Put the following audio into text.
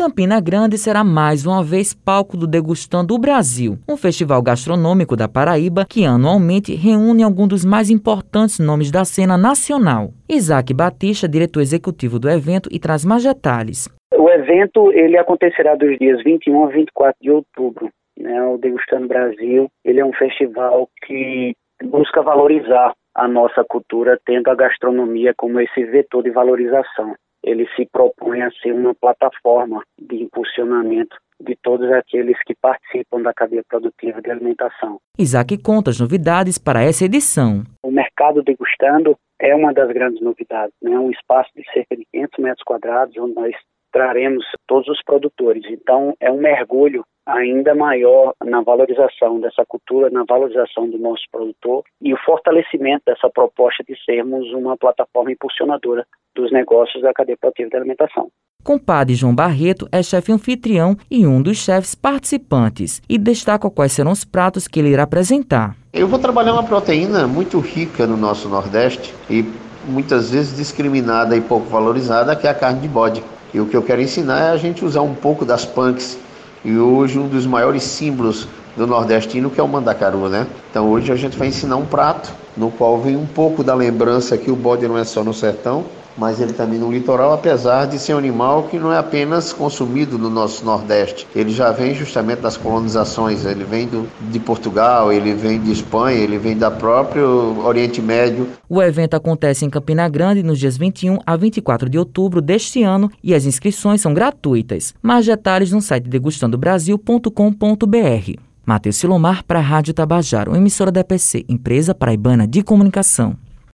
Campina Grande será mais uma vez palco do Degustando o Brasil, um festival gastronômico da Paraíba que anualmente reúne alguns dos mais importantes nomes da cena nacional. Isaac Batista, diretor executivo do evento, e traz mais detalhes. O evento ele acontecerá dos dias 21 a 24 de outubro. Né? O Degustando Brasil ele é um festival que busca valorizar a nossa cultura, tendo a gastronomia como esse vetor de valorização. Ele se propõe a ser uma plataforma de impulsionamento de todos aqueles que participam da cadeia produtiva de alimentação. Isaac conta as novidades para essa edição. O mercado degustando é uma das grandes novidades, né? um espaço de cerca de 500 metros quadrados, onde nós traremos todos os produtores. Então, é um mergulho ainda maior na valorização dessa cultura, na valorização do nosso produtor e o fortalecimento dessa proposta de sermos uma plataforma impulsionadora dos negócios da cadeia produtiva de alimentação. Compadre João Barreto é chefe anfitrião e um dos chefes participantes e destaca quais serão os pratos que ele irá apresentar. Eu vou trabalhar uma proteína muito rica no nosso Nordeste e muitas vezes discriminada e pouco valorizada, que é a carne de bode. E o que eu quero ensinar é a gente usar um pouco das punks e hoje um dos maiores símbolos do nordestino que é o mandacaru, né? Então hoje a gente vai ensinar um prato no qual vem um pouco da lembrança que o bode não é só no sertão, mas ele também no litoral, apesar de ser um animal que não é apenas consumido no nosso Nordeste. Ele já vem justamente das colonizações, ele vem do, de Portugal, ele vem de Espanha, ele vem da próprio Oriente Médio. O evento acontece em Campina Grande nos dias 21 a 24 de outubro deste ano e as inscrições são gratuitas. Mais detalhes no site degustandobrasil.com.br. Matheus Silomar para a Rádio Tabajaro, emissora da EPC, Empresa Paraibana de Comunicação.